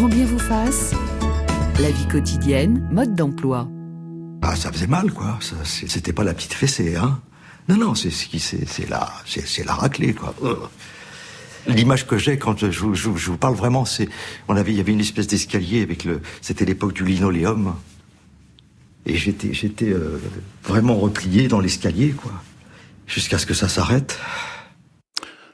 Grand bien vous fasse. La vie quotidienne, mode d'emploi. Ah, ça faisait mal, quoi. C'était pas la petite fessée, hein. Non, non, c'est la, c'est la raclée, quoi. L'image que j'ai quand je, je, vous parle vraiment, c'est, on avait, il y avait une espèce d'escalier avec le, c'était l'époque du linoléum, et j'étais, j'étais euh, vraiment replié dans l'escalier, quoi, jusqu'à ce que ça s'arrête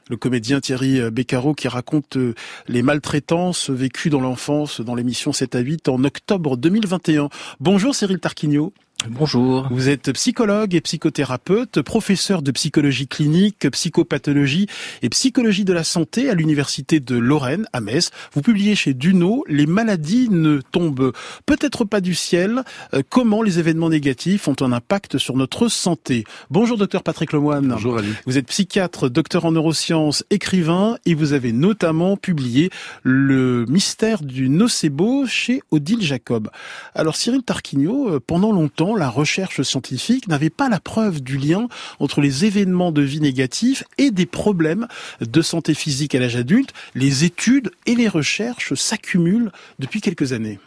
le comédien Thierry Beccaro qui raconte euh, les maltraitances vécues dans l'enfance dans l'émission 7 à 8 en octobre 2021. Bonjour Cyril Tarquinio. Bonjour. Vous êtes psychologue et psychothérapeute, professeur de psychologie clinique, psychopathologie et psychologie de la santé à l'université de Lorraine à Metz. Vous publiez chez Duno Les maladies ne tombent peut-être pas du ciel. Euh, comment les événements négatifs ont un impact sur notre santé? Bonjour docteur Patrick Lemoine. Bonjour Ali. Vous êtes psychiatre, docteur en neurosciences, écrivain et vous avez notamment publié Le mystère du nocebo chez Odile Jacob. Alors Cyril Tarquinio, euh, pendant longtemps la recherche scientifique n'avait pas la preuve du lien entre les événements de vie négatifs et des problèmes de santé physique à l'âge adulte. Les études et les recherches s'accumulent depuis quelques années.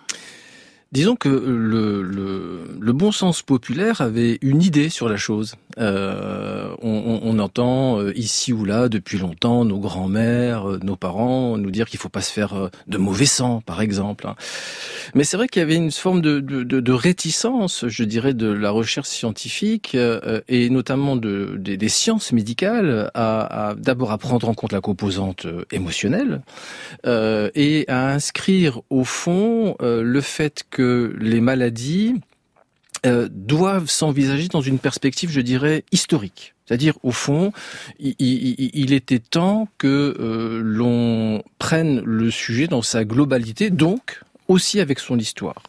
Disons que le, le, bon sens populaire avait une idée sur la chose. Euh, on, on, entend euh, ici ou là depuis longtemps nos grands-mères, euh, nos parents nous dire qu'il faut pas se faire euh, de mauvais sang, par exemple. Hein. Mais c'est vrai qu'il y avait une forme de, de, de, réticence, je dirais, de la recherche scientifique et notamment de, des, sciences médicales à, à d'abord à prendre en compte la composante émotionnelle et à inscrire au fond le fait que les maladies euh, doivent s'envisager dans une perspective, je dirais, historique. C'est-à-dire, au fond, il, était temps que euh, l'on prenne le sujet dans sa globalité, donc aussi avec son histoire.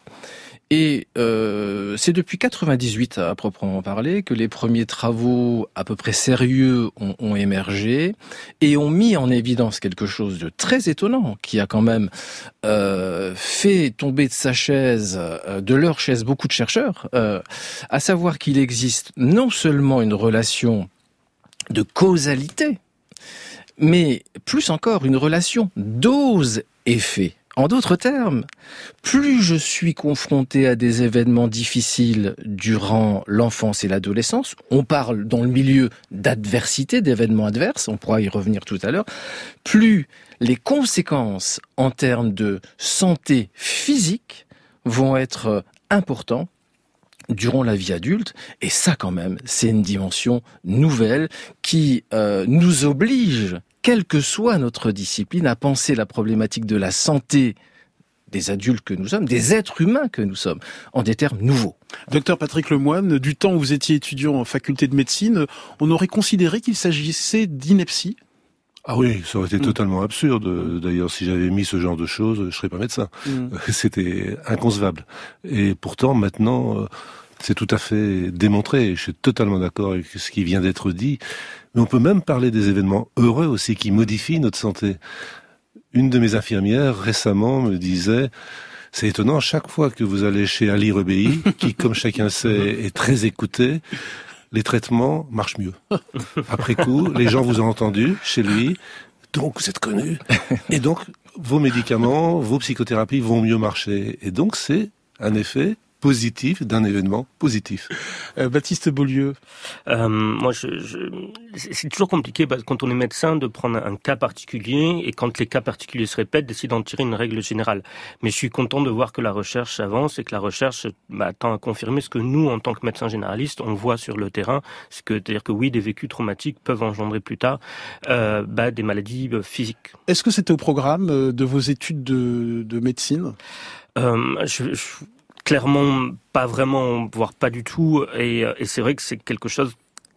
Et euh, c'est depuis 98 à proprement parler que les premiers travaux à peu près sérieux ont, émergé et ont mis en évidence quelque chose de très étonnant qui a quand même euh, fait tomber de sa chaise, euh, de leur chaise, beaucoup de chercheurs, à savoir qu'il existe non seulement une relation de causalité, mais plus encore une relation dose-effet. En d'autres termes, plus je suis confronté à des événements difficiles durant l'enfance et l'adolescence, on parle dans le milieu d'adversité, d'événements adverses, on pourra y revenir tout à l'heure, plus les conséquences en termes de santé physique vont être importantes durant la vie adulte. Et ça, quand même, c'est une dimension nouvelle qui euh, nous oblige quelle que soit notre discipline, à penser la problématique de la santé des adultes que nous sommes, des êtres humains que nous sommes, en des termes nouveaux. Docteur Patrick Lemoine, du temps où vous étiez étudiant en faculté de médecine, on aurait considéré qu'il s'agissait d'ineptie? Ah oui, ça aurait été mm. totalement absurde. D'ailleurs, si j'avais mis ce genre de choses, je serais pas médecin. Mm. C'était inconcevable. Et pourtant, maintenant, euh, c'est tout à fait démontré. Je suis totalement d'accord avec ce qui vient d'être dit. Mais on peut même parler des événements heureux aussi qui modifient notre santé. Une de mes infirmières récemment me disait, c'est étonnant, chaque fois que vous allez chez Ali Rebéi, qui, comme chacun sait, est très écouté, les traitements marchent mieux. Après coup, les gens vous ont entendu chez lui, donc vous êtes connu. Et donc, vos médicaments, vos psychothérapies vont mieux marcher. Et donc, c'est un effet positif d'un événement positif. Euh, Baptiste Beaulieu. Euh, moi, je, je, c'est toujours compliqué quand on est médecin de prendre un cas particulier et quand les cas particuliers se répètent, d'essayer d'en tirer une règle générale. Mais je suis content de voir que la recherche avance et que la recherche bah, tend à confirmer ce que nous, en tant que médecins généralistes, on voit sur le terrain. C'est-à-dire que oui, des vécus traumatiques peuvent engendrer plus tard euh, bah, des maladies euh, physiques. Est-ce que c'était au programme de vos études de, de médecine? Euh, je, je clairement pas vraiment, voire pas du tout. Et, euh, et c'est vrai que c'est quelque chose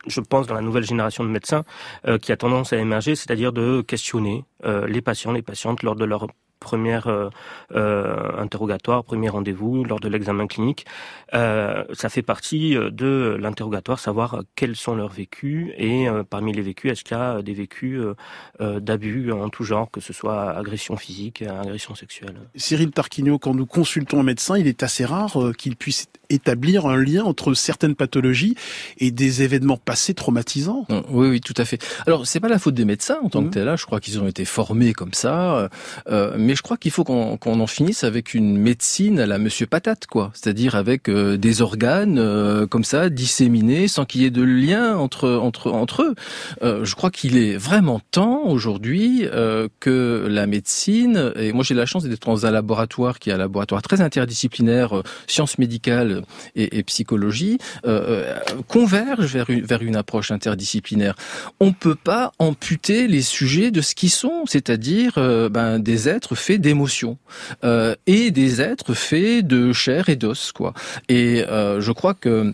je pense, dans la nouvelle génération de médecins, euh, qui a tendance à émerger, c'est-à-dire de questionner euh, les patients, les patientes lors de leur première euh, euh, interrogatoire, premier rendez-vous lors de l'examen clinique. Euh, ça fait partie euh, de l'interrogatoire, savoir quels sont leurs vécus et parmi les vécus, est-ce qu'il y a des vécus d'abus en tout genre, que ce soit agression physique, agression sexuelle? Cyril Tarquinio, quand nous consultons un médecin, il est assez rare qu'il puisse établir un lien entre certaines pathologies et des événements passés traumatisants. Oui, oui, tout à fait. Alors, c'est pas la faute des médecins en tant que mmh. tel. Là, je crois qu'ils ont été formés comme ça, euh, mais je crois qu'il faut qu'on en finisse avec une médecine à la Monsieur Patate, quoi. C'est-à-dire avec euh, des organes euh, comme ça disséminés sans qu'il y ait de lien entre entre entre eux. je crois qu'il est vraiment temps aujourd'hui que la médecine et moi j'ai la chance d'être dans un laboratoire qui est un laboratoire très interdisciplinaire, sciences médicales et, psychologie, converge vers une vers une approche interdisciplinaire. On peut pas amputer les sujets de ce qui sont, c'est-à-dire euh, ben, des êtres faits d'émotions euh, et des êtres faits de chair et d'os, quoi. Et euh, je crois que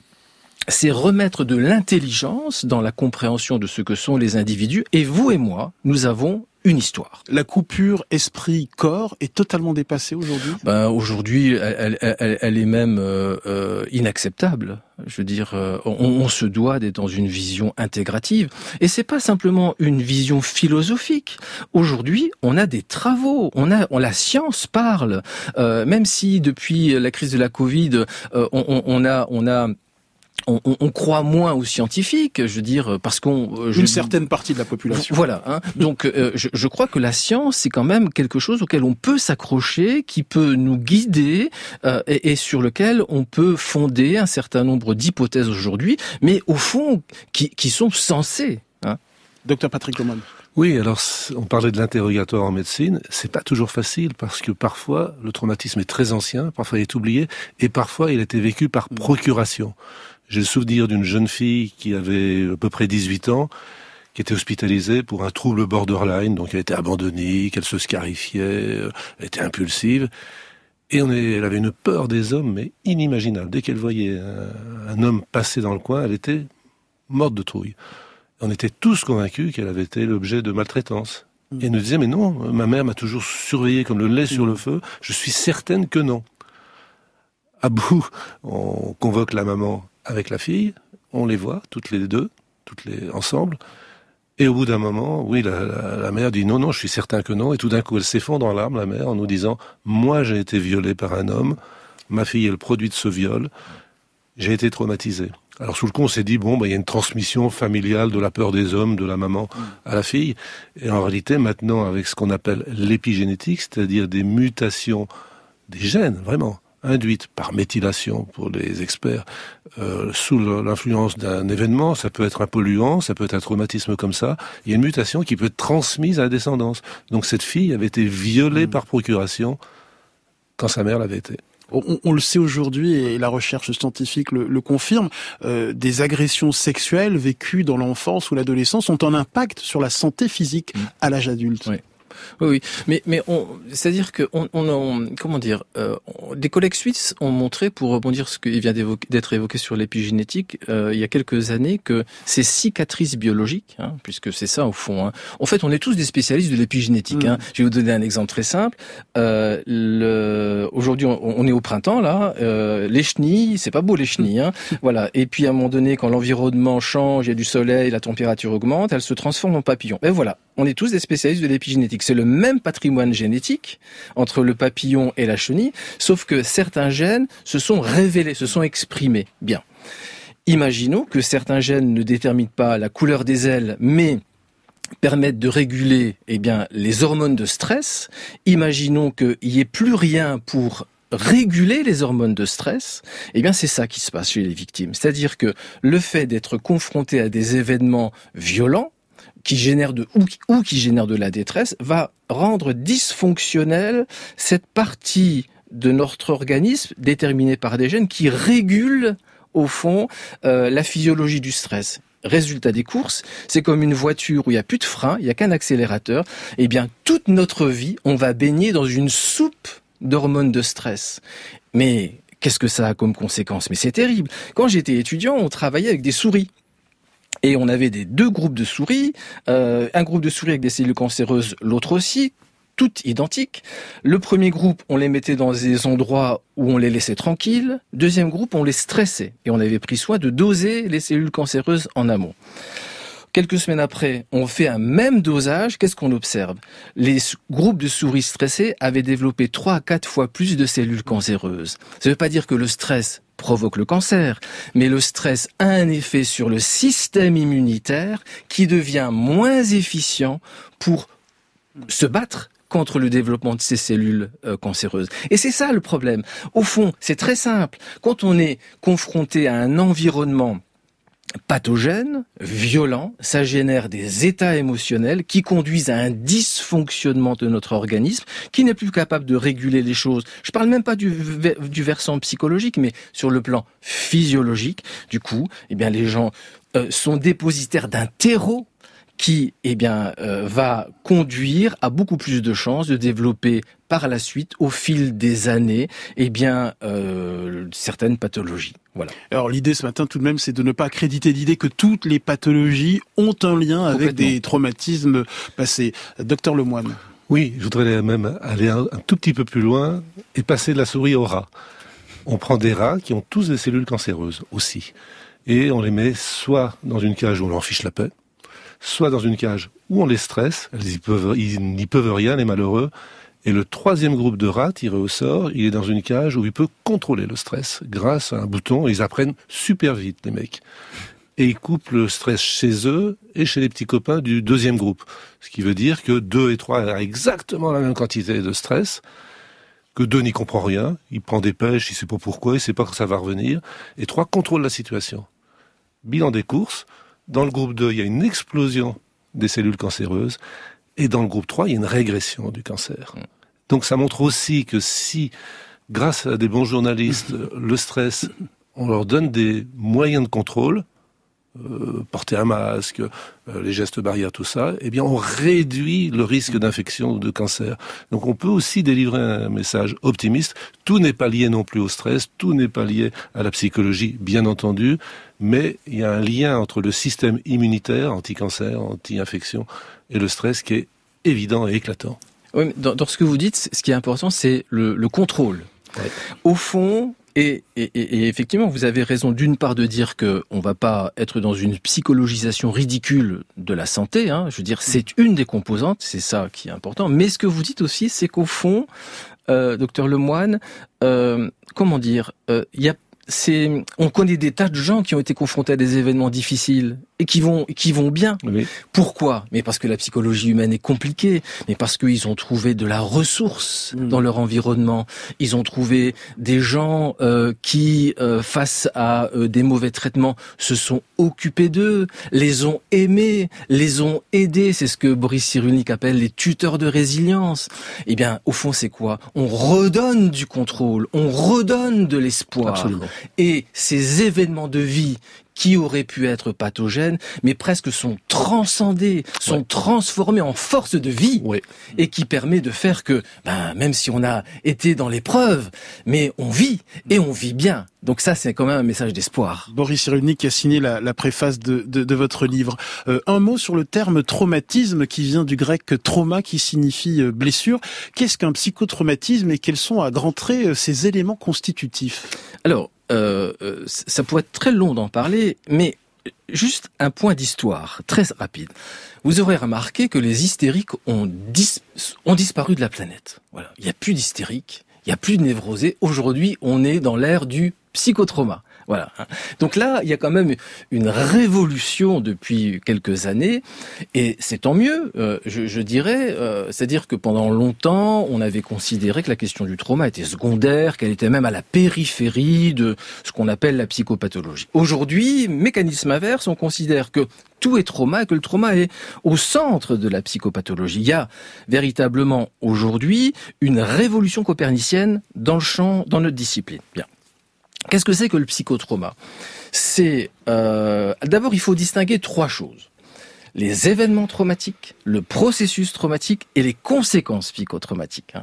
c'est remettre de l'intelligence dans la compréhension de ce que sont les individus. Et vous et moi, nous avons une histoire. La coupure esprit-corps est totalement dépassée aujourd'hui? Ben, Aujourd'hui, elle, elle, elle, est même euh, euh, inacceptable. Je veux dire, euh, on, on, se doit d'être dans une vision intégrative. Et c'est pas simplement une vision philosophique. Aujourd'hui, on a des travaux, on a, on, la science parle. même si depuis la crise de la Covid, on, on a, on a on, on, croit moins aux scientifiques, je veux dire, parce qu'on euh, une certaine partie de la population. Voilà. Hein. Donc, euh, je, je, crois que la science, c'est quand même quelque chose auquel on peut s'accrocher, qui peut nous guider euh, et, et, sur lequel on peut fonder un certain nombre d'hypothèses aujourd'hui, mais au fond, qui, qui sont sensées. Hein. Docteur Patrick Coman. Oui, alors on parlait de l'interrogatoire en médecine, c'est pas toujours facile parce que parfois le traumatisme est très ancien, parfois il est oublié et parfois il a été vécu par procuration. J'ai le souvenir d'une jeune fille qui avait à peu près 18 ans, qui était hospitalisée pour un trouble borderline, donc elle était abandonnée, qu'elle se scarifiait, euh, elle était impulsive. Et elle avait une peur des hommes, mais inimaginable. Dès qu'elle voyait un, homme passer dans le coin, elle était morte de trouille. On était tous convaincus qu'elle avait été l'objet de maltraitance. Et elle nous disait, mais non, ma mère m'a toujours surveillé comme le lait sur le feu, je suis certaine que non. À bout, on convoque la maman avec la fille, on les voit toutes les deux, toutes les ensemble. Et au bout d'un moment, oui, la, mère dit non, non, je suis certain que non. Et tout d'un coup, elle s'effondre en larmes, la mère, en nous disant moi, j'ai été violée par un homme, ma fille est le produit de ce viol, j'ai été traumatisée. Alors sous le coup, on s'est dit bon, bah, il y a une transmission familiale de la peur des hommes, de la maman à la fille. Et en réalité, maintenant, avec ce qu'on appelle l'épigénétique, c'est-à-dire des mutations des gènes, vraiment, induite par méthylation pour les experts euh, sous l'influence d'un événement, ça peut être un polluant, ça peut être un traumatisme comme ça, il y a une mutation qui peut être transmise à la descendance. Donc cette fille avait été violée mmh. par procuration quand sa mère l'avait été. On, le sait aujourd'hui et la recherche scientifique le, confirme, euh, des agressions sexuelles vécues dans l'enfance ou l'adolescence ont un impact sur la santé physique mmh. à l'âge adulte. Oui, oui, mais mais on, c'est-à-dire que on, on, comment dire, euh, des collègues suisses ont montré, pour rebondir ce qui vient d'être évoqué sur l'épigénétique, euh, il y a quelques années, que ces cicatrices biologiques, hein, puisque c'est ça au fond. Hein, en fait, on est tous des spécialistes de l'épigénétique. Hein. Mm. Je vais vous donner un exemple très simple. Euh, le, aujourd'hui, on, est au printemps là. Les chenilles, c'est pas beau les chenilles. Hein, voilà. Et puis à un moment donné, quand l'environnement change, il y a du soleil, la température augmente, elles se transforment en papillons. Et voilà, on est tous des spécialistes de l'épigénétique. C'est le même patrimoine génétique entre le papillon et la chenille, sauf que certains gènes se sont révélés, se sont exprimés. Bien. Imaginons que certains gènes ne déterminent pas la couleur des ailes, mais permettent de réguler eh les hormones de stress. Imaginons qu'il n'y ait plus rien pour réguler les hormones de stress, eh bien c'est ça qui se passe chez les victimes. C'est-à-dire que le fait d'être confronté à des événements violents, qui génère de ou, qui génère de la détresse va rendre dysfonctionnelle cette partie de notre organisme déterminée par des gènes qui régulent au fond euh, la physiologie du stress. Résultat des courses, c'est comme une voiture où il n'y a plus de frein, il n'y a qu'un accélérateur. Eh bien, toute notre vie, on va baigner dans une soupe d'hormones de stress. Mais qu'est-ce que ça a comme conséquence? Mais c'est terrible. Quand j'étais étudiant, on travaillait avec des souris. Et on avait des deux groupes de souris, euh, un groupe de souris avec des cellules cancéreuses, l'autre aussi, toutes identiques. Le premier groupe, on les mettait dans des endroits où on les laissait tranquilles. Deuxième groupe, on les stressait et on avait pris soin de doser les cellules cancéreuses en amont. Quelques semaines après, on fait un même dosage. Qu'est-ce qu'on observe? Les groupes de souris stressés avaient développé trois à quatre fois plus de cellules cancéreuses. Ça ne veut pas dire que le stress provoque le cancer, mais le stress a un effet sur le système immunitaire qui devient moins efficient pour se battre contre le développement de ces cellules euh, cancéreuses. Et c'est ça le problème. Au fond, c'est très simple. Quand on est confronté à un environnement pathogène, violent, ça génère des états émotionnels qui conduisent à un dysfonctionnement de notre organisme, qui n'est plus capable de réguler les choses. Je parle même pas du, versant psychologique, mais sur le plan physiologique. Du coup, eh bien, les gens euh, sont dépositaires d'un terreau qui eh bien euh, va conduire à beaucoup plus de chances de développer par la suite au fil des années eh bien euh, certaines pathologies. Voilà. Alors l'idée ce matin tout de même c'est de ne pas accréditer l'idée que toutes les pathologies ont un lien avec des traumatismes passés. Docteur Lemoine. Oui, je voudrais même aller un, tout petit peu plus loin et passer de la souris au rat. On prend des rats qui ont tous des cellules cancéreuses aussi. Et on les met soit dans une cage où on leur fiche la paix, soit dans une cage où on les stresse, ils n'y peuvent rien, les malheureux, et le troisième groupe de rats tiré au sort, il est dans une cage où il peut contrôler le stress grâce à un bouton. Ils apprennent super vite, les mecs. Et ils coupent le stress chez eux et chez les petits copains du deuxième groupe. Ce qui veut dire que deux et trois ont exactement la même quantité de stress, que deux n'y comprend rien, il prend des pêches, il sait pas pourquoi, il sait pas quand ça va revenir, et trois contrôlent la situation. Bilan des courses, dans le groupe 2, il y a une explosion des cellules cancéreuses. Et dans le groupe 3, il y a une régression du cancer. Mm. Donc ça montre aussi que si, grâce à des bons journalistes, le stress, on leur donne des moyens de contrôle, euh, porter un masque, euh, les gestes barrières, tout ça, eh bien on réduit le risque d'infection ou de cancer. Donc on peut aussi délivrer un message optimiste. Tout n'est pas lié non plus au stress, tout n'est pas lié à la psychologie, bien entendu, mais il y a un lien entre le système immunitaire, anti-cancer, anti-infection, et le stress qui est évident et éclatant. Oui, dans, ce que vous dites, ce qui est important, c'est le, contrôle. Au fond, et, effectivement, vous avez raison d'une part de dire que on va pas être dans une psychologisation ridicule de la santé. Hein. Je veux dire, c'est une des composantes, c'est ça qui est important. Mais ce que vous dites aussi, c'est qu'au fond, euh, docteur Lemoine, euh, comment dire, euh, il y a c'est, on connaît des tas de gens qui ont été confrontés à des événements difficiles et qui vont, qui vont bien. Pourquoi? Mais parce que la psychologie humaine est compliquée, mais parce qu'ils ont trouvé de la ressource mm. dans leur environnement. Ils ont trouvé des gens euh, qui, euh, face à euh, des mauvais traitements, se sont occupés d'eux, les ont aimés, les ont aidés. C'est ce que Boris Cyrulnik appelle les tuteurs de résilience. Eh bien, au fond, c'est quoi? On redonne du contrôle, on redonne de l'espoir. Et ces événements de vie qui auraient pu être pathogènes, mais presque sont transcendés, sont transformés en force de vie, et qui permet de faire que, ben, même si on a été dans l'épreuve, mais on vit, et on vit bien. Donc ça, c'est quand même un message d'espoir. Boris Cyrulnik qui a signé la, préface de, de, votre livre. Euh, un mot sur le terme traumatisme qui vient du grec trauma qui signifie euh, blessure. Qu'est-ce qu'un psychotraumatisme et quels sont à grands traits euh, ces éléments constitutifs? Alors, euh, euh, ça pourrait être très long d'en parler, mais juste un point d'histoire, très rapide. Vous aurez remarqué que les hystériques ont, disparu de la planète. Il n'y a plus d'hystériques, il n'y a plus de névrosés. Aujourd'hui, on est dans l'ère du psychotrauma. Voilà. Donc là, il y a quand même une révolution depuis quelques années, et c'est tant mieux, euh, je, dirais. Euh, c'est-à-dire que pendant longtemps, on avait considéré que la question du trauma était secondaire, qu'elle était même à la périphérie de ce qu'on appelle la psychopathologie. Aujourd'hui, mécanisme inverse, on considère que tout est trauma et que le trauma est au centre de la psychopathologie. Il y a véritablement aujourd'hui une révolution copernicienne dans le champ, dans notre discipline. Bien. Qu'est-ce que c'est que le psychotrauma? C'est euh, d'abord il faut distinguer trois choses les événements traumatiques, le processus traumatique et les conséquences psychotraumatiques.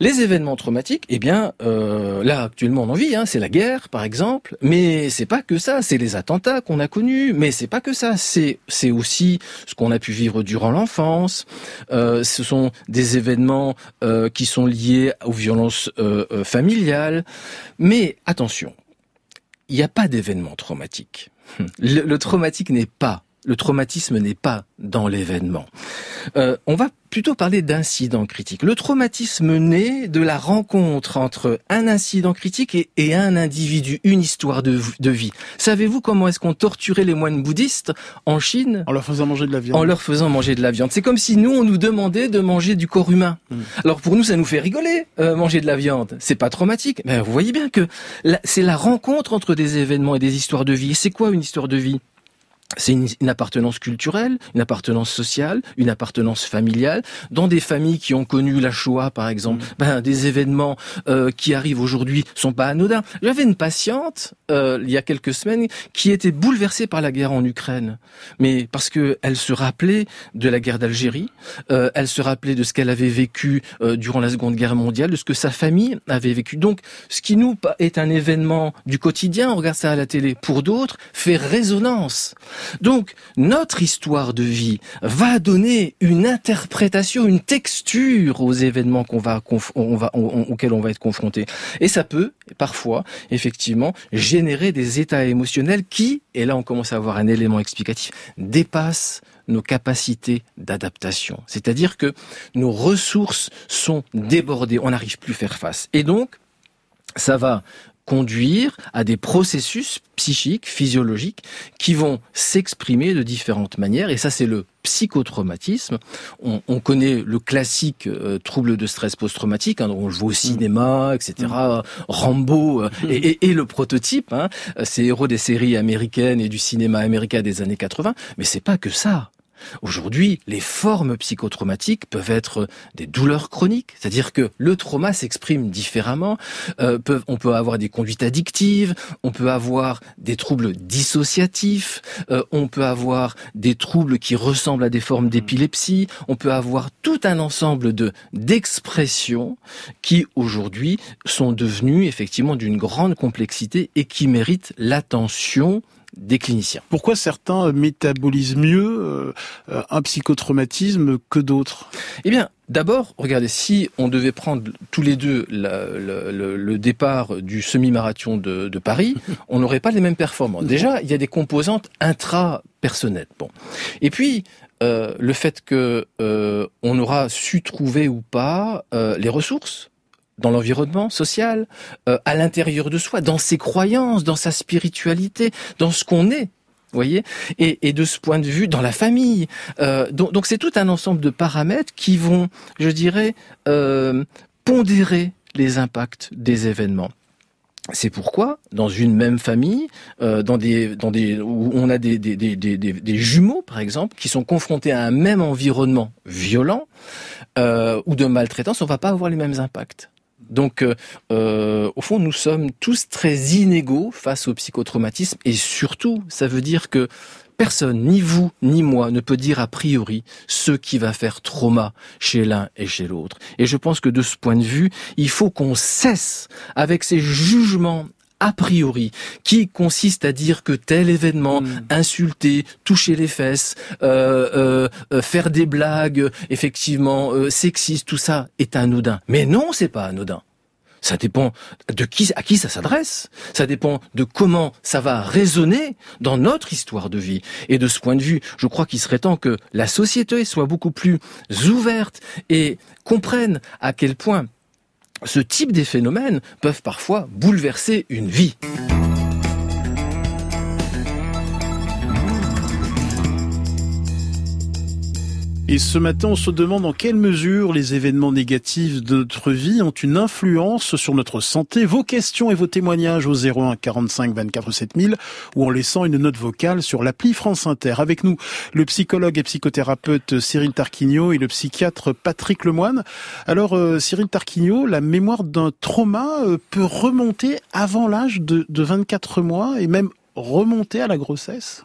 Les événements traumatiques, eh bien, euh, là actuellement on en vit, hein, c'est la guerre par exemple, mais c'est pas que ça, c'est les attentats qu'on a connus, mais c'est pas que ça, c'est c'est aussi ce qu'on a pu vivre durant l'enfance. Euh, ce sont des événements euh, qui sont liés aux violences familiales, mais attention, il n'y a pas d'événement traumatique. Le, le traumatique n'est pas Le traumatisme n'est pas dans l'événement. Euh, on va plutôt parler d'incident critique. Le traumatisme naît de la rencontre entre un incident critique et, un individu, une histoire de, vie. Savez-vous comment est-ce qu'on torturait les moines bouddhistes en Chine En leur faisant manger de la viande. En leur faisant manger de la viande. C'est comme si nous, on nous demandait de manger du corps humain. Hmm. Alors pour nous, ça nous fait rigoler, euh, manger de la viande. C'est pas traumatique. Mais vous voyez bien que c'est la rencontre entre des événements et des histoires de vie. C'est quoi une histoire de vie? C'est une, appartenance culturelle, une appartenance sociale, une appartenance familiale. Dans des familles qui ont connu la Shoah, par exemple, mm. ben, des événements euh, qui arrivent aujourd'hui sont pas anodins. J'avais une patiente euh, il y a quelques semaines qui était bouleversée par la guerre en Ukraine, mais parce que elle se rappelait de la guerre d'Algérie, euh, elle se rappelait de ce qu'elle avait vécu durant la Seconde Guerre mondiale, de ce que sa famille avait vécu. Donc, ce qui nous est un événement du quotidien, on regarde ça à la télé. Pour d'autres, fait résonance. Donc, notre histoire de vie va donner une interprétation, une texture aux événements auxquels on va être confronté. Et ça peut, parfois, effectivement, générer des états émotionnels qui, et là on commence à avoir un élément explicatif, dépassent nos capacités d'adaptation. C'est-à-dire que nos ressources sont débordées, on n'arrive plus à faire face. Et donc, ça va conduire à des processus psychiques, physiologiques, qui vont s'exprimer de différentes manières. Et ça, c'est le psychotraumatisme. On, on connaît le classique euh, trouble de stress post-traumatique, hein, on le voit au cinéma, etc. Mm. Rambo euh, mm. et, et, le prototype, hein, c'est héros des séries américaines et du cinéma américain des années 80. Mais c'est pas que ça. Aujourd'hui, les formes psychotraumatiques peuvent être des douleurs chroniques, c'est-à-dire que le trauma s'exprime différemment. Euh, on peut avoir des conduites addictives, on peut avoir des troubles dissociatifs, euh, on peut avoir des troubles qui ressemblent à des formes d'épilepsie, on peut avoir tout un ensemble de d'expressions qui aujourd'hui sont devenues effectivement d'une grande complexité et qui méritent l'attention des cliniciens. Pourquoi certains métabolisent mieux euh, un psychotraumatisme que d'autres? Eh bien, D'abord, regardez, si on devait prendre tous les deux le, départ du semi-marathon de, Paris, on n'aurait pas les mêmes performances. Déjà, il y a des composantes intra-personnelles. Bon. Et puis, euh, le fait que euh, on aura su trouver ou pas les ressources dans l'environnement social, euh, à l'intérieur de soi, dans ses croyances, dans sa spiritualité, dans ce qu'on est. Voyez, et, de ce point de vue, dans la famille. Euh, donc, c'est tout un ensemble de paramètres qui vont, je dirais, euh, pondérer les impacts des événements. C'est pourquoi, dans une même famille, dans des, dans des, où on a des, jumeaux, par exemple, qui sont confrontés à un même environnement violent ou de maltraitance, on va pas avoir les mêmes impacts. Donc, euh, euh, au fond, nous sommes tous très inégaux face au psychotraumatisme et surtout, ça veut dire que personne, ni vous, ni moi, ne peut dire a priori ce qui va faire trauma chez l'un et chez l'autre. Et je pense que de ce point de vue, il faut qu'on cesse avec ces jugements a priori, qui consiste à dire que tel événement, hmm. insulter, toucher les fesses, euh, faire des blagues, effectivement, sexistes, tout ça est anodin. Mais non, c'est pas anodin. Ça dépend de qui, à qui ça s'adresse. Ça dépend de comment ça va résonner dans notre histoire de vie. Et de ce point de vue, je crois qu'il serait temps que la société soit beaucoup plus ouverte et comprenne à quel point ce type de phénomènes peuvent parfois bouleverser une vie. Et ce matin, on se demande en quelle mesure les événements négatifs de notre vie ont une influence sur notre santé. Vos questions et vos témoignages au 01 45 24 7000 ou en laissant une note vocale sur l'appli France Inter. Avec nous, le psychologue et psychothérapeute Cyril Tarquinio et le psychiatre Patrick Lemoine. Alors, euh, Cyril Tarquinio, la mémoire d'un trauma euh, peut remonter avant l'âge de, de 24 mois et même remonter à la grossesse?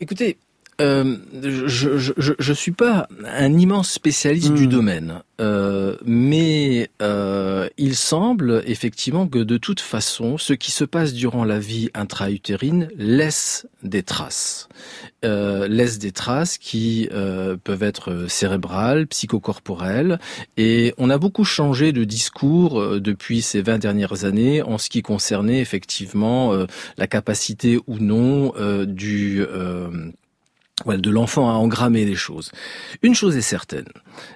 Écoutez, euh, je, je, je, suis pas un immense spécialiste du hmm. domaine, euh, mais euh, il semble effectivement que de toute façon, ce qui se passe durant la vie intra-utérine laisse des traces, euh, laisse des traces qui euh, peuvent être cérébrales, psychocorporelles, et on a beaucoup changé de discours depuis ces 20 dernières années en ce qui concernait effectivement la capacité ou non du de l'enfant à engrammer les choses. Une chose est certaine,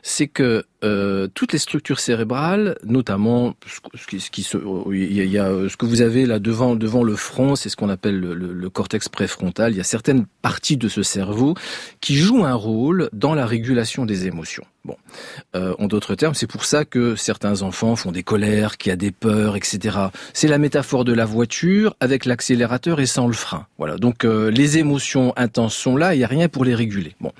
c'est que euh, toutes les structures cérébrales, notamment ce se, y, a, ce que vous avez là devant devant le front, c'est ce qu'on appelle le, cortex préfrontal. Il y a certaines parties de ce cerveau qui jouent un rôle dans la régulation des émotions. Bon, euh, en d'autres termes, c'est pour ça que certains enfants font des colères, qu'il y a des peurs, etc. C'est la métaphore de la voiture avec l'accélérateur et sans le frein. Voilà. Donc euh, les émotions intenses sont là, il n'y a rien pour les réguler. Bon,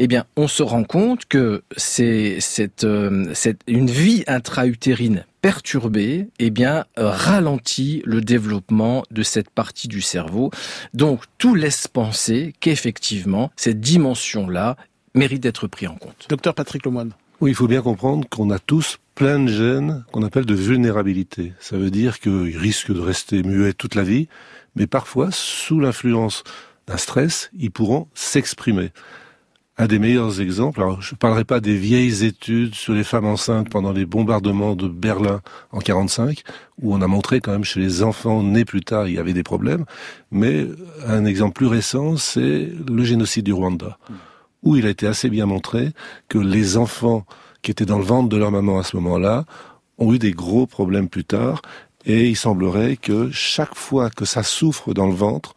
eh bien, on se rend compte que c'est euh, cette une vie intra-utérine perturbée, eh bien, euh, ralentit le développement de cette partie du cerveau. Donc, tout laisse penser qu'effectivement, cette dimension-là mérite d'être pris en compte. Docteur Patrick Lemoine. Oui, il faut bien comprendre qu'on a tous plein de gènes qu'on appelle de vulnérabilité. Ça veut dire qu'ils risquent de rester muets toute la vie, mais parfois, sous l'influence d'un stress, ils pourront s'exprimer. Un des meilleurs exemples, alors je ne parlerai pas des vieilles études sur les femmes enceintes pendant les bombardements de Berlin en 45, où on a montré quand même chez les enfants nés plus tard, il y avait des problèmes, mais un exemple plus récent, c'est le génocide du Rwanda où il a été assez bien montré que les enfants qui étaient dans le ventre de leur maman à ce moment-là ont eu des gros problèmes plus tard. Et il semblerait que chaque fois que ça souffre dans le ventre,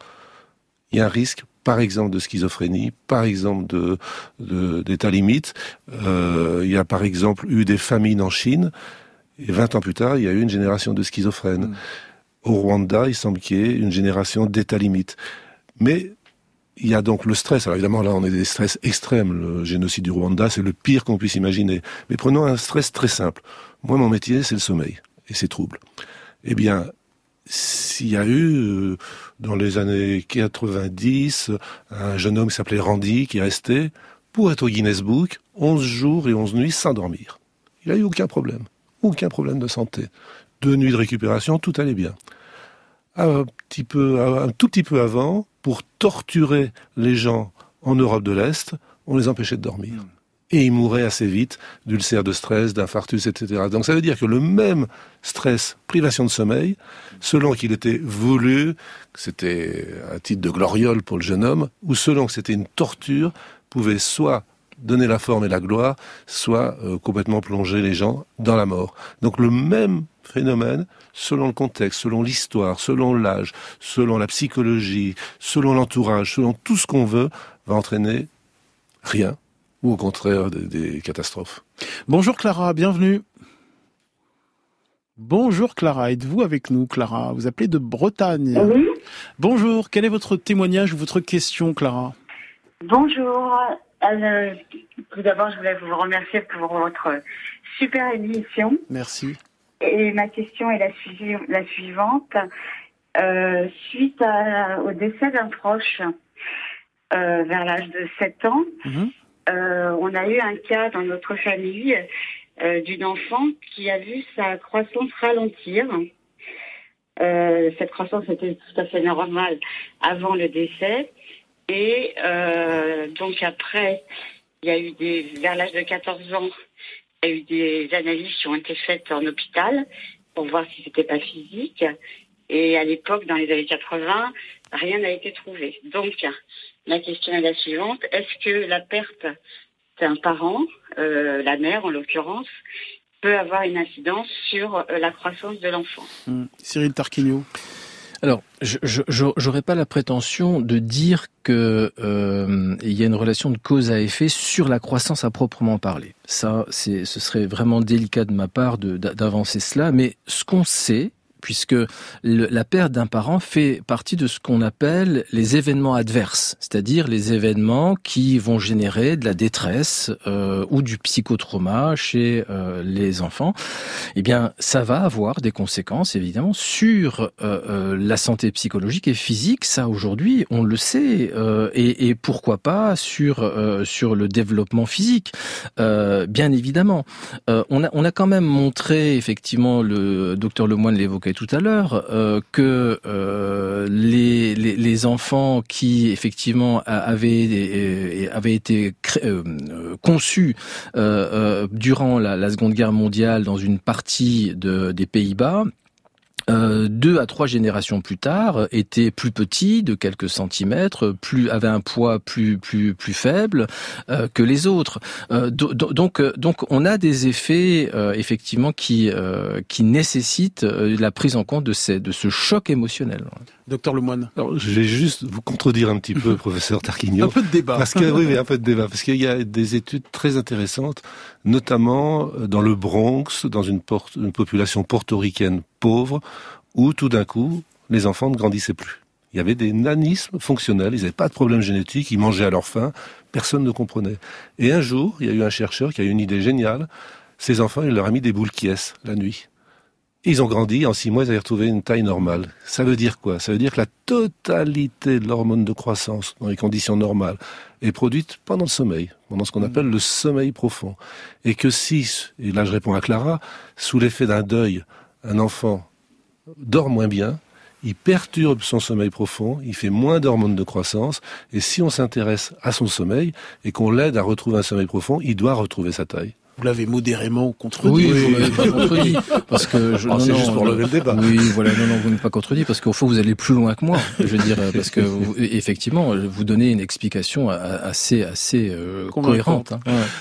il y a un risque, par exemple, de schizophrénie, par exemple de d'état limite. Euh, il y a par exemple eu des famines en Chine. Et 20 ans plus tard, il y a eu une génération de schizophrènes. Mm. Au Rwanda, il semble qu'il y ait une génération d'état limite. Mais il y a donc le stress. Alors évidemment, là, on est des stress extrêmes. Le génocide du Rwanda, c'est le pire qu'on puisse imaginer. Mais prenons un stress très simple. Moi, mon métier, c'est le sommeil et ses troubles. Eh bien, s'il y a eu, euh, dans les années 90, un jeune homme qui s'appelait Randy, qui est resté, pour être au Guinness Book, 11 jours et 11 nuits sans dormir. Il n'a eu aucun problème. Aucun problème de santé. Deux nuits de récupération, tout allait bien. Un un tout petit peu avant, pour torturer les gens en Europe de l'Est, on les empêchait de dormir. Et ils mouraient assez vite d'ulcères de stress, d'infarctus, etc. Donc ça veut dire que le même stress, privation de sommeil, selon qu'il était voulu, que c'était un titre de gloriole pour le jeune homme, ou selon que c'était une torture, pouvait soit donner la forme et la gloire, soit euh, complètement plonger les gens dans la mort. Donc le même phénomène, selon le contexte, selon l'histoire, selon l'âge, selon la psychologie, selon l'entourage, selon tout ce qu'on veut, va entraîner rien, ou au contraire des, catastrophes. Bonjour Clara, bienvenue. Bonjour Clara, êtes-vous avec nous Clara? Vous appelez de Bretagne. Oui? Bonjour, quel est votre témoignage ou votre question Clara? Bonjour, euh, tout d'abord je voulais vous remercier pour votre super émission. Merci. Et ma question est la, la suivante. Euh, suite au décès d'un proche euh, vers l'âge de 7 ans, mhm. On a eu un cas dans notre famille d'une enfant qui a vu sa croissance ralentir. cette croissance était tout à fait normale avant le décès. Et donc après, il y a eu des, vers l'âge de 14 ans, il y a eu des analyses qui ont été faites en hôpital pour voir si c'était pas physique. Et à l'époque, dans les années 80, rien n'a été trouvé. Donc, la question est la suivante. Est-ce que la perte d'un parent, euh, la mère en l'occurrence, peut avoir une incidence sur euh, la croissance de l'enfant? Hmm. Cyril Tarquinho alors, je n'aurais pas la prétention de dire que euh, il y a une relation de cause à effet sur la croissance à proprement parler. Ça, c'est, ce serait vraiment délicat de ma part d'avancer cela. Mais ce qu'on sait, puisque la perte d'un parent fait partie de ce qu'on appelle les événements adverses, c'est-à-dire les événements qui vont générer de la détresse euh, ou du psychotrauma chez euh, les enfants. Eh bien, ça va avoir des conséquences évidemment sur euh, la santé psychologique et physique. Ça, aujourd'hui, on le sait, et, pourquoi pas sur sur le développement physique, bien évidemment. on a on a quand même montré effectivement le docteur Lemoine l'évoquait tout à l'heure euh, que euh, les, les, enfants qui effectivement avaient avaient été euh, conçus durant la, la, Seconde Guerre mondiale dans une partie de, des Pays-Bas euh, deux à trois générations plus tard, était plus petit, de quelques centimètres, plus avait un poids plus plus plus faible euh, que les autres. Euh, donc donc on a des effets effectivement qui qui nécessitent la prise en compte de ces de ce choc émotionnel. Docteur Lemoine. Alors, je vais juste vous contredire un petit peu, professeur Tarquinio. un peu de débat. Parce que, oui, un peu de débat. Parce qu'il y a des études très intéressantes, notamment dans le Bronx, dans une, une population portoricaine pauvre, où tout d'un coup, les enfants ne grandissaient plus. Il y avait des nanismes fonctionnels, ils n'avaient pas de problème génétique, ils mangeaient à leur faim, personne ne comprenait. Et un jour, il y a eu un chercheur qui a eu une idée géniale. Ces enfants, il leur a mis des boules qui la nuit. Ils ont grandi, en six mois, ils avaient retrouvé une taille normale. Ça veut dire quoi? Ça veut dire que la totalité de l'hormone de croissance, dans les conditions normales, est produite pendant le sommeil, pendant ce qu'on mm. appelle le sommeil profond. Et que si, et là je réponds à Clara, sous l'effet d'un deuil, un enfant dort moins bien, il perturbe son sommeil profond, il fait moins d'hormones de croissance, et si on s'intéresse à son sommeil et qu'on l'aide à retrouver un sommeil profond, il doit retrouver sa taille. Vous l'avez modérément contredit. Oui, vous pas contredit. Parce que je, ah, c'est juste pour lever le débat. Oui, voilà, non, non, vous n'êtes pas contredit parce qu'au fond, vous allez plus loin que moi. Je veux dire, parce que vous, effectivement, vous donnez une explication assez, assez euh, cohérente. Hein.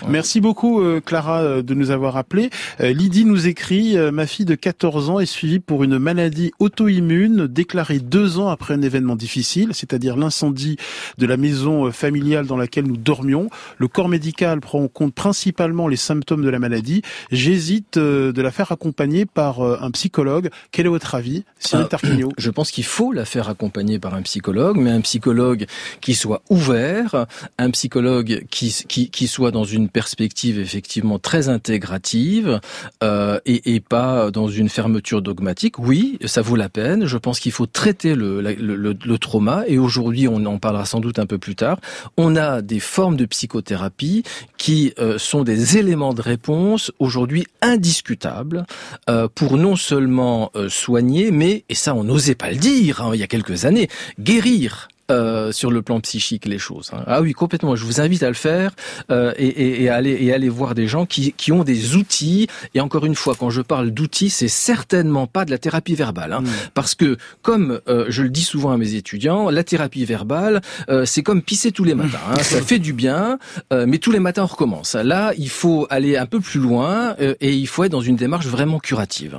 Merci beaucoup, euh, Clara, euh, de nous avoir appelé. Lydie nous écrit, ma fille de 14 ans est suivie pour une maladie auto-immune déclarée deux ans après un événement difficile, c'est-à-dire l'incendie de la maison familiale dans laquelle nous dormions. Le corps médical prend en compte principalement les symptômes de la maladie. J'hésite euh, de la faire accompagner par euh, un psychologue. Quel est votre avis, Cyril Tarquinio Je pense qu'il faut la faire accompagner par un psychologue, mais un psychologue qui soit ouvert, un psychologue qui, qui, qui soit dans une perspective effectivement très intégrative euh, et, et, pas dans une fermeture dogmatique. Oui, ça vaut la peine. Je pense qu'il faut traiter le, le, le, le trauma et aujourd'hui, on en parlera sans doute un peu plus tard. On a des formes de psychothérapie qui euh, sont des éléments de réponse aujourd'hui indiscutable euh, pour non seulement euh, soigner, mais, et ça on n'osait pas le dire hein, il y a quelques années, guérir euh, sur le plan psychique les choses. Hein. Ah oui, complètement. Je vous invite à le faire euh, et, et, aller et aller voir des gens qui, qui ont des outils. Et encore une fois, quand je parle d'outils, c'est certainement pas de la thérapie verbale, hein, mm. parce que comme euh, je le dis souvent à mes étudiants, la thérapie verbale, euh, c'est comme pisser tous les matins. Hein. Ça fait du bien, euh, mais tous les matins on recommence. Là, il faut aller un peu plus loin et il faut être dans une démarche vraiment curative.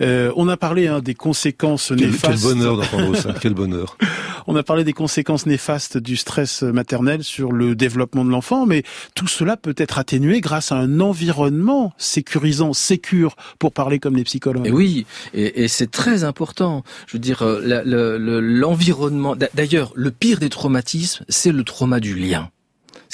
on a parlé hein, des conséquences néfastes. Quel bonheur d'entendre ça. Quel bonheur. On a parlé des conséquences néfastes du stress maternel sur le développement de l'enfant, mais tout cela peut être atténué grâce à un environnement sécurisant, sécure, pour parler comme les psychologues. Et oui, et, c'est très important. Je veux dire, euh, l'environnement. D'ailleurs, le pire des traumatismes, c'est le trauma du lien.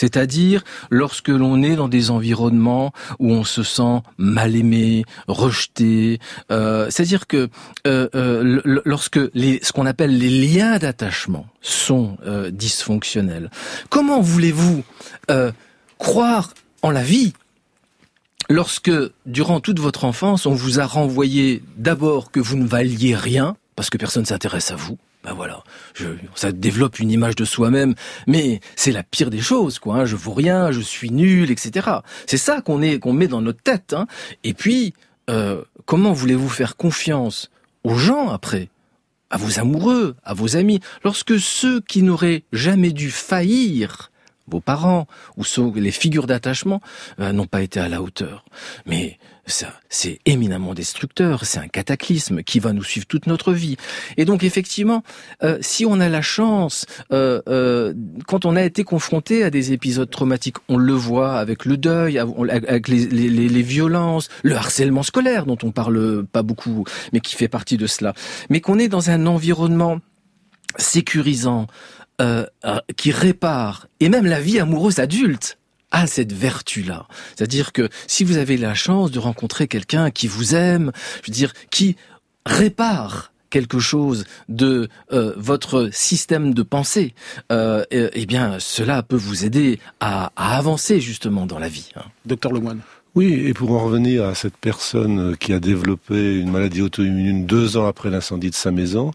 C'est-à-dire lorsque l'on est dans des environnements où on se sent mal aimé, rejeté. Euh, C'est-à-dire que euh, euh, lorsque ce qu'on appelle les liens d'attachement sont dysfonctionnels, comment voulez-vous croire en la vie lorsque, durant toute votre enfance, on vous a renvoyé d'abord que vous ne valiez rien, parce que personne s'intéresse à vous, ben voilà, ça développe une image de soi-même, mais c'est la pire des choses, quoi. Hein. Je vaux rien, je suis nul, etc. C'est ça qu'on met dans notre tête. Hein. Et puis, euh, comment voulez-vous faire confiance aux gens après, à vos amoureux, à vos amis, lorsque ceux qui n'auraient jamais dû faillir vos parents ou les figures d'attachement euh, n'ont pas été à la hauteur. Mais c'est éminemment destructeur, c'est un cataclysme qui va nous suivre toute notre vie. Et donc effectivement, euh, si on a la chance, euh, euh, quand on a été confronté à des épisodes traumatiques, on le voit avec le deuil, avec les, les, violences, le harcèlement scolaire dont on parle pas beaucoup, mais qui fait partie de cela, mais qu'on est dans un environnement sécurisant, qui répare, et même la vie amoureuse adulte a cette vertu-là. C'est-à-dire que si vous avez la chance de rencontrer quelqu'un qui vous aime, je veux dire, qui répare quelque chose de euh, votre système de pensée, euh, eh bien, cela peut vous aider à, avancer justement dans la vie. Hein. Docteur Lemoine. Oui, et pour en revenir à cette personne qui a développé une maladie auto-immune deux ans après l'incendie de sa maison,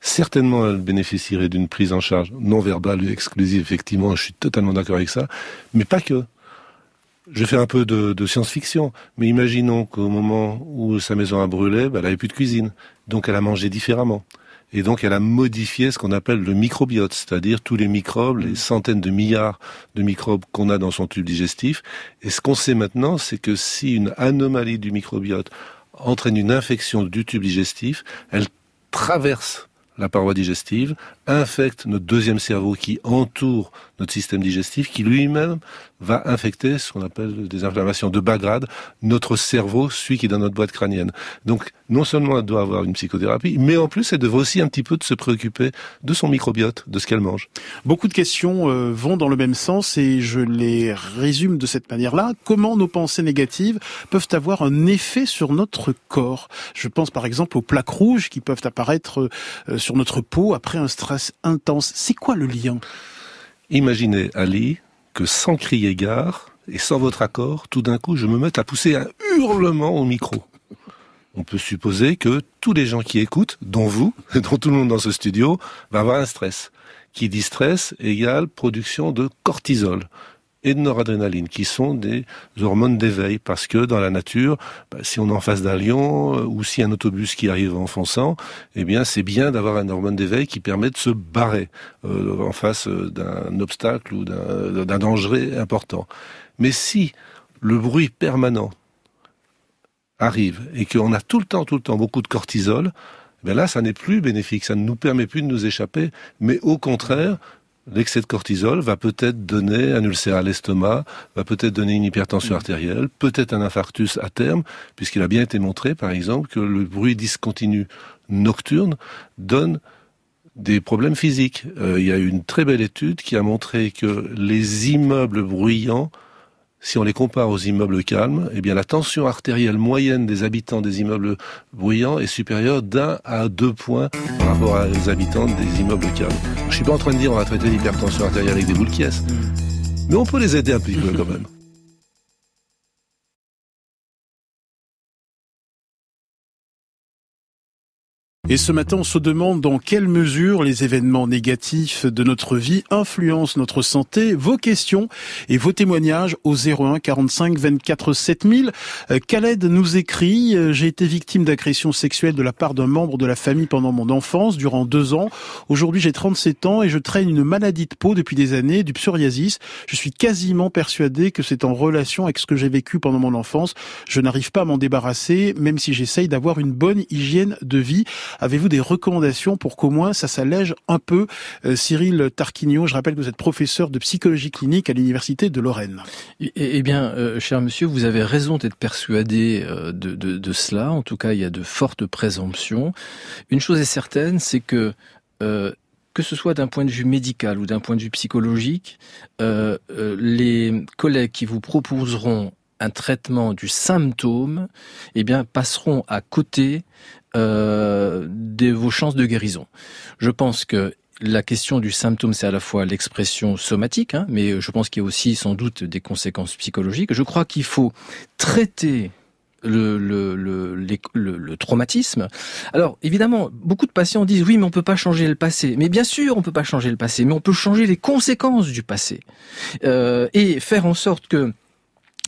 certainement elle bénéficierait d'une prise en charge non verbale exclusive, effectivement, je suis totalement d'accord avec ça, mais pas que. je fais un peu de, science-fiction, mais imaginons qu'au moment où sa maison a brûlé, bah, elle n'avait plus de cuisine. Donc elle a mangé différemment. Et donc elle a modifié ce qu'on appelle le microbiote, c'est-à-dire tous les microbes, les centaines de milliards de microbes qu'on a dans son tube digestif. Et ce qu'on sait maintenant, c'est que si une anomalie du microbiote entraîne une infection du tube digestif, elle traverse la paroi digestive, infecte notre deuxième cerveau qui entoure notre système digestif, qui lui-même va infecter ce qu'on appelle des inflammations de bas grade, notre cerveau, celui qui est dans notre boîte crânienne. Donc, non seulement elle doit avoir une psychothérapie, mais en plus, elle devrait aussi un petit peu de se préoccuper de son microbiote, de ce qu'elle mange. Beaucoup de questions euh, vont dans le même sens et je les résume de cette manière-là. Comment nos pensées négatives peuvent avoir un effet sur notre corps? Je pense par exemple aux plaques rouges qui peuvent apparaître euh, sur notre peau après un stress intense. C'est quoi le lien? Imaginez, Ali, que sans crier gare et sans votre accord, tout d'un coup, je me mette à pousser un hurlement au micro. On peut supposer que tous les gens qui écoutent, dont vous, dont tout le monde dans ce studio, va avoir un stress. Qui dit stress égale production de cortisol et de noradrénaline, qui sont des hormones d'éveil, parce que dans la nature, bah, si on est en face d'un lion euh, ou si un autobus qui arrive en fonçant, eh bien c'est bien d'avoir un hormone d'éveil qui permet de se barrer euh, en face euh, d'un obstacle ou d'un danger important. Mais si le bruit permanent arrive et qu'on a tout le temps, tout le temps beaucoup de cortisol, ben là, ça n'est plus bénéfique, ça ne nous permet plus de nous échapper, mais au contraire, l'excès de cortisol va peut-être donner un ulcère à l'estomac, va peut-être donner une hypertension mm. artérielle, peut-être un infarctus à terme, puisqu'il a bien été montré, par exemple, que le bruit discontinu nocturne donne des problèmes physiques. Euh, il y a une très belle étude qui a montré que les immeubles bruyants si on les compare aux immeubles calmes, eh bien la tension artérielle moyenne des habitants des immeubles bruyants est supérieure d'un à deux points par rapport aux habitants des immeubles calmes. Je suis pas en train de dire on va traiter l'hypertension artérielle avec des boules qui mais on peut les aider un petit peu quand même. Et ce matin, on se demande dans quelle mesure les événements négatifs de notre vie influencent notre santé. Vos questions et vos témoignages au 01 45 24 7000. Khaled nous écrit euh, J'ai été victime d'agression sexuelle de la part d'un membre de la famille pendant mon enfance durant deux ans. Aujourd'hui, j'ai 37 ans et je traîne une maladie de peau depuis des années, du psoriasis. Je suis quasiment persuadé que c'est en relation avec ce que j'ai vécu pendant mon enfance. Je n'arrive pas à m'en débarrasser, même si j'essaye d'avoir une bonne hygiène de vie. Avez-vous des recommandations pour qu'au moins ça s'allège un peu euh, Cyril Tarquinio, je rappelle que vous êtes professeur de psychologie clinique à l'université de Lorraine. Eh, eh bien, euh, cher monsieur, vous avez raison d'être persuadé euh, de, cela. En tout cas, il y a de fortes présomptions. Une chose est certaine, c'est que que ce soit d'un point de vue médical ou d'un point de vue psychologique, les collègues qui vous proposeront un traitement du symptôme, eh bien, passeront à côté euh, de vos chances de guérison. Je pense que la question du symptôme, c'est à la fois l'expression somatique, hein, mais je pense qu'il y a aussi sans doute des conséquences psychologiques. Je crois qu'il faut traiter le, le, le, le, traumatisme. Alors évidemment, beaucoup de patients disent oui, mais on peut pas changer le passé. Mais bien sûr, on peut pas changer le passé, mais on peut changer les conséquences du passé euh, et faire en sorte que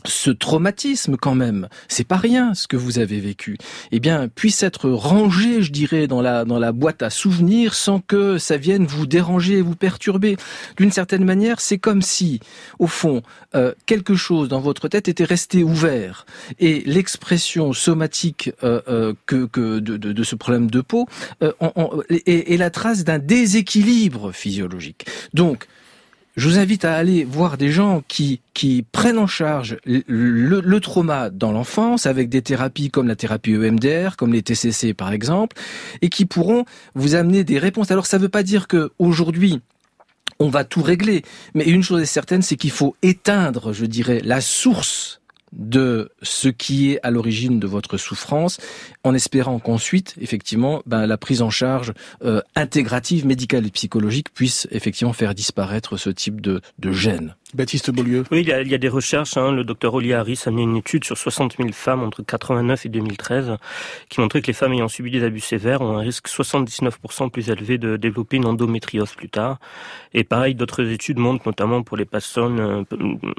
ce traumatisme quand même, c'est pas rien ce que vous avez vécu, eh bien puisse être rangé, je dirais, dans la dans la boîte à souvenirs sans que ça vienne vous déranger, vous perturber. D'une certaine manière, c'est comme si, au fond, euh, quelque chose dans votre tête était resté ouvert et l'expression somatique euh, euh, que, que de, de, de, ce problème de peau est, est la trace d'un déséquilibre physiologique. Donc je vous invite à aller voir des gens qui, prennent en charge le, trauma dans l'enfance avec des thérapies comme la thérapie EMDR, comme les TCC par exemple, et qui pourront vous amener des réponses. Alors ça ne veut pas dire que aujourd'hui on va tout régler, mais une chose est certaine, c'est qu'il faut éteindre, je dirais, la source de ce qui est à l'origine de votre souffrance, en espérant qu'ensuite, effectivement, ben, la prise en charge euh, intégrative, médicale et psychologique puisse effectivement faire disparaître ce type de, de gêne. Baptiste Beaulieu. Oui, il y a, il y a des recherches. Hein. Le docteur Oli Harris a mené une étude sur 60 000 femmes entre 89 et 2013 qui montrait que les femmes ayant subi des abus sévères ont un risque 79% plus élevé de développer une endométriose plus tard. Et pareil, d'autres études montrent, notamment pour les personnes euh,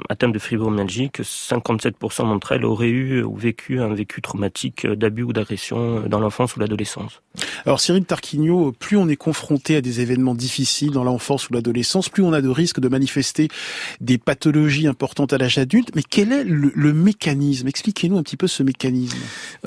atteintes de fibromyalgie, que 57% d'entre elles auraient eu ou vécu un vécu traumatique d'abus ou d'agression dans l'enfance ou l'adolescence. Alors Cyril Tarquinio, plus on est confronté à des événements difficiles dans l'enfance ou l'adolescence, plus on a de risques de manifester des pathologies importantes à l'âge adulte. Mais quel est le, mécanisme? Expliquez-nous un petit peu ce mécanisme.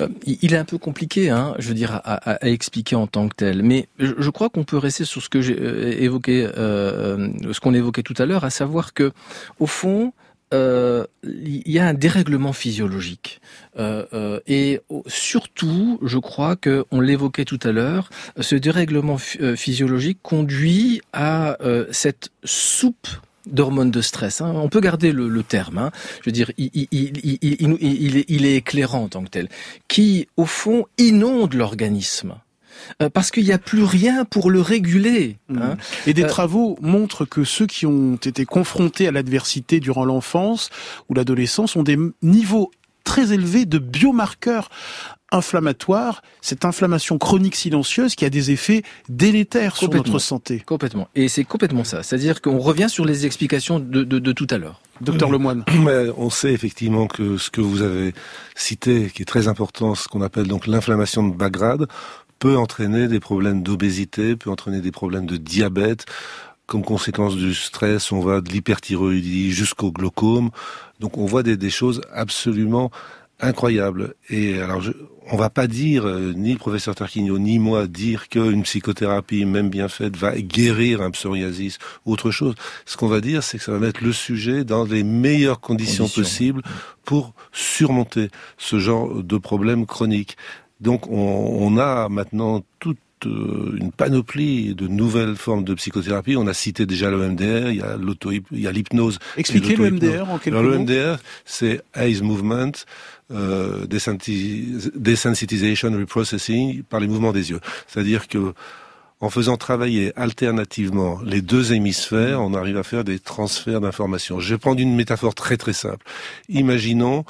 Euh, il est un peu compliqué, hein, je veux dire, à, expliquer en tant que tel. Mais je, crois qu'on peut rester sur ce que j'ai euh, évoqué, euh, ce qu'on évoquait tout à l'heure, à savoir que, au fond, euh, il y a un dérèglement physiologique. Euh, euh, et surtout, je crois que on l'évoquait tout à l'heure, ce dérèglement physiologique conduit à cette soupe d'hormones de stress. Hein. On peut garder le, terme. Hein. Je veux dire, il, il, est éclairant en tant que tel, qui au fond inonde l'organisme. Euh, parce qu'il n'y a plus rien pour le réguler. Mmh. Hein. Et des euh, travaux montrent que ceux qui ont été confrontés à l'adversité durant l'enfance ou l'adolescence ont des niveaux très élevés de biomarqueurs inflammatoires, cette inflammation chronique silencieuse qui a des effets délétères sur notre santé. Complètement. Et c'est complètement ça. C'est-à-dire qu'on revient sur les explications de, de, tout à l'heure. Docteur Lemoine. on sait effectivement que ce que vous avez cité, qui est très important, ce qu'on appelle donc l'inflammation de bas grade, peut entraîner des problèmes d'obésité, peut entraîner des problèmes de diabète. Comme conséquence du stress, on va de l'hyperthyroïdie jusqu'au glaucome. Donc on voit des, des, choses absolument incroyables. Et alors, je, on va pas dire, euh, ni le professeur Tarquinio, ni moi, dire qu'une psychothérapie, même bien faite, va guérir un psoriasis ou autre chose. Ce qu'on va dire, c'est que ça va mettre le sujet dans les meilleures conditions, conditions. possibles pour surmonter ce genre de problème chronique. Donc on, a maintenant toute euh, une panoplie de nouvelles formes de psychothérapie. On a cité déjà le MDR, il y a l'auto, il y a l'hypnose. Expliquez le MDR en quelques mots. Le MDR, c'est Eyes Movement, euh, Desensitization Reprocessing par les mouvements des yeux. C'est-à-dire que en faisant travailler alternativement les deux hémisphères, on arrive à faire des transferts d'informations. Je vais prendre une métaphore très très simple. Imaginons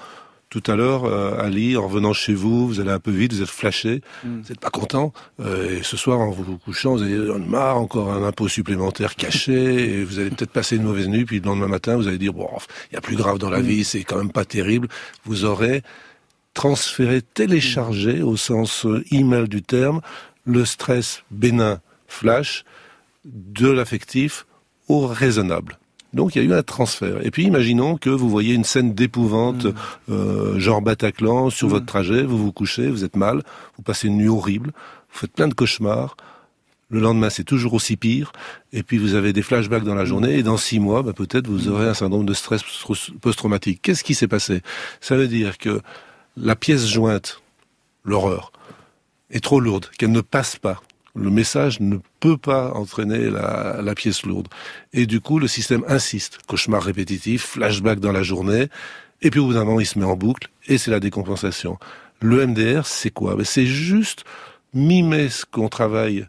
tout à l'heure, euh, Ali, en revenant chez vous, vous allez un peu vite, vous êtes flashé, mm. vous n'êtes pas content. Euh, et ce soir, en vous couchant, vous avez marre, encore un impôt supplémentaire caché, et vous allez peut-être passer une mauvaise nuit, puis le lendemain matin, vous allez dire, bon, il y a plus grave dans la mm. vie, c'est quand même pas terrible. Vous aurez transféré, téléchargé, au sens euh, email du terme, le stress bénin flash de l'affectif au raisonnable. Donc il y a eu un transfert. Et puis imaginons que vous voyez une scène d'épouvante, mm. euh, genre Bataclan, sur mm. votre trajet, vous vous couchez, vous êtes mal, vous passez une nuit horrible, vous faites plein de cauchemars. Le lendemain, c'est toujours aussi pire. Et puis, vous avez des flashbacks dans la mm. journée. Et dans six mois, bah, peut-être vous aurez un syndrome de stress post-traumatique. Qu'est-ce qui s'est passé? Ça veut dire que la pièce jointe, l'horreur, est trop lourde, qu'elle ne passe pas le message ne peut pas entraîner la, pièce lourde. Et du coup, le système insiste. Cauchemar répétitif, flashback dans la journée, et puis au bout d'un moment, il se met en boucle, et c'est la décompensation. Le MDR, c'est quoi? Ben, C'est juste mimer ce qu'on travaille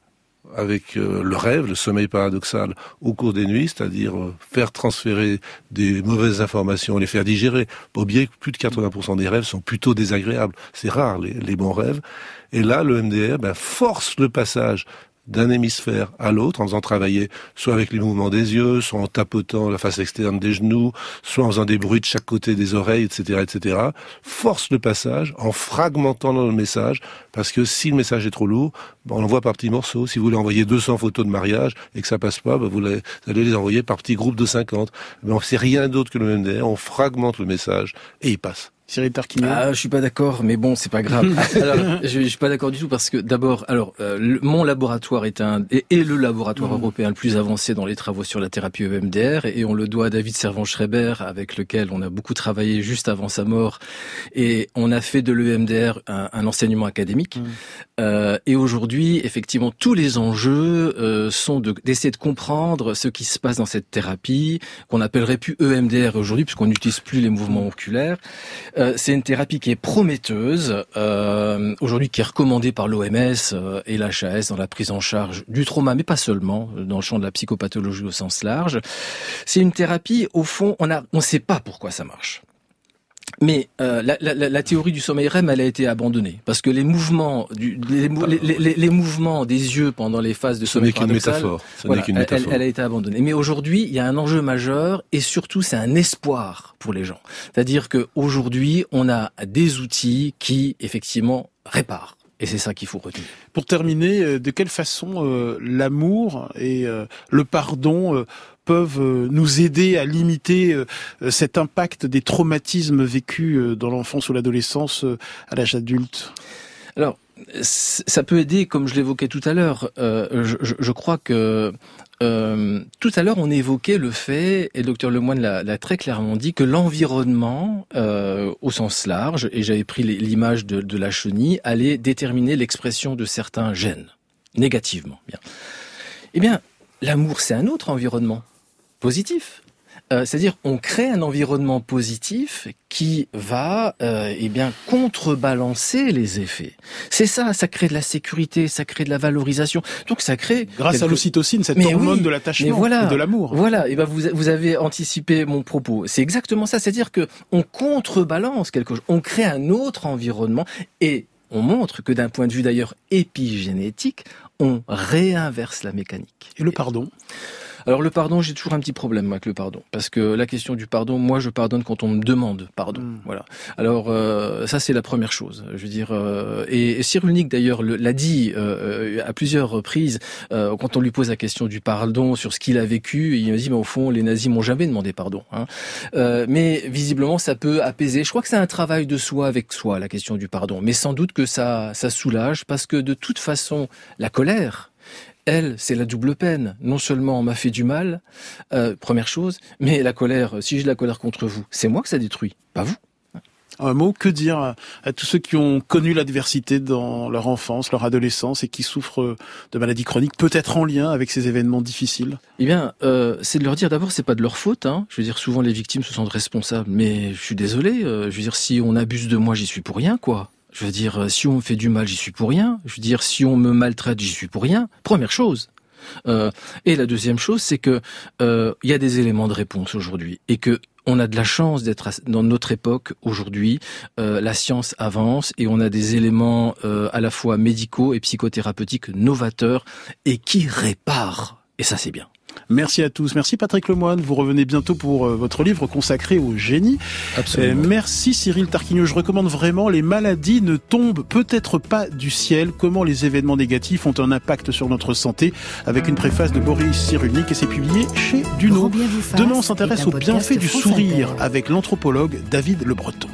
avec euh, le rêve, le sommeil paradoxal au cours des nuits, c'est-à-dire euh, faire transférer des mauvaises informations, les faire digérer. Pas oublier que plus de 80% des rêves sont plutôt désagréables. C'est rare les, bons rêves. Et là, le MDR ben, force le passage d'un hémisphère à l'autre en faisant travailler soit avec les mouvements des yeux, soit en tapotant la face externe des genoux, soit en faisant des bruits de chaque côté des oreilles, etc., etc. Force le passage en fragmentant le message parce que si le message est trop lourd, ben, on l'envoie par petits morceaux. Si vous voulez envoyer 200 photos de mariage et que ça passe pas, ben, vous, allez les envoyer par petits groupes de 50. Mais on sait rien d'autre que le MDR, on fragmente le message et il passe. Cyril Tarquinio Ah, je suis pas d'accord, mais bon, c'est pas grave. alors, je, je, suis pas d'accord du tout parce que d'abord, alors, euh, mon laboratoire est un est, le laboratoire mmh. européen le plus avancé dans les travaux sur la thérapie EMDR et on le doit à David Servan-Schreiber avec lequel on a beaucoup travaillé juste avant sa mort et on a fait de l'EMDR un, un, enseignement académique. Mmh. Euh, et aujourd'hui, effectivement, tous les enjeux euh, sont d'essayer de, comprendre ce qui se passe dans cette thérapie qu'on appellerait plus EMDR aujourd'hui puisqu'on n'utilise plus les mouvements oculaires. Euh, c'est une thérapie qui est prometteuse, euh, aujourd'hui qui est recommandée par l'OMS euh, et l'HAS dans la prise en charge du trauma, mais pas seulement, dans le champ de la psychopathologie au sens large. C'est une thérapie, au fond, on ne on sait pas pourquoi ça marche. Mais euh, la, la, la, théorie du sommeil REM, elle a été abandonnée parce que les mouvements, du, les, les, les, mouvements des yeux pendant les phases de sommeil ce n'est qu'une métaphore. Ce voilà, qu'une métaphore. Elle, elle, a été abandonnée. Mais aujourd'hui, il y a un enjeu majeur et surtout, c'est un espoir pour les gens. C'est-à-dire que aujourd'hui, on a des outils qui effectivement réparent. Et c'est ça qu'il faut retenir. Pour terminer, euh, de quelle façon euh, l'amour et euh, le pardon peuvent nous aider à limiter cet impact des traumatismes vécus dans l'enfance ou l'adolescence à l'âge adulte Alors, ça peut aider, comme je l'évoquais tout à l'heure. je, crois que euh, tout à l'heure, on évoquait le fait, et le docteur Lemoine l'a très clairement dit, que l'environnement, euh, au sens large, et j'avais pris l'image de, la chenille, allait déterminer l'expression de certains gènes, négativement. Eh bien, l'amour, c'est un autre environnement, positif. Euh, c'est-à-dire on crée un environnement positif qui va euh, eh bien contrebalancer les effets. C'est ça, ça crée de la sécurité, ça crée de la valorisation. Donc ça crée grâce à l'ocytocine, cette hormone de l'attachement voilà, et de l'amour. Voilà, et ben vous vous avez anticipé mon propos. C'est exactement ça, c'est-à-dire que on contrebalance quelque chose, on crée un autre environnement et on montre que d'un point de vue d'ailleurs épigénétique, on réinverse la mécanique. Et le pardon? Alors le pardon, j'ai toujours un petit problème avec le pardon, parce que la question du pardon, moi je pardonne quand on me demande pardon. Hmm. Voilà. Alors euh, ça c'est la première chose. Je veux dire, euh, et, Cyrulnik d'ailleurs l'a dit euh, à plusieurs reprises quand on lui pose la question du pardon sur ce qu'il a vécu, il me dit mais au fond les nazis m'ont jamais demandé pardon. Hein. mais visiblement ça peut apaiser. Je crois que c'est un travail de soi avec soi la question du pardon, mais sans doute que ça ça soulage parce que de toute façon la colère elle, c'est la double peine. Non seulement on m'a fait du mal, euh, première chose, mais la colère, si j'ai de la colère contre vous, c'est moi que ça détruit, pas vous. Un mot, que dire à tous ceux qui ont connu l'adversité dans leur enfance, leur adolescence et qui souffrent de maladies chroniques, peut-être en lien avec ces événements difficiles? Eh bien, euh, c'est de leur dire d'abord, c'est pas de leur faute. Hein. Je veux dire, souvent les victimes se sentent responsables, mais je suis désolé. Euh, je veux dire, si on abuse de moi, j'y suis pour rien, quoi. Je veux dire, euh, si on me fait du mal, j'y suis pour rien. Je veux dire, si on me maltraite, j'y suis pour rien. Première chose. Euh, et la deuxième chose, c'est que euh, il y a des éléments de réponse aujourd'hui et que on a de la chance d'être dans notre époque aujourd'hui. Euh, la science avance et on a des éléments euh, à la fois médicaux et psychothérapeutiques novateurs et qui réparent. Et ça, c'est bien. Merci à tous. Merci Patrick Lemoine. Vous revenez bientôt pour euh, votre livre consacré au génie. Absolument. Euh, merci Cyril Tarquinio. Je recommande vraiment Les maladies ne tombent peut-être pas du ciel. Comment les événements négatifs ont un impact sur notre santé? Avec une préface de Boris Cyrulnik et c'est publié chez Duno. Demain, on s'intéresse aux bienfaits du sourire avec l'anthropologue David Le Breton.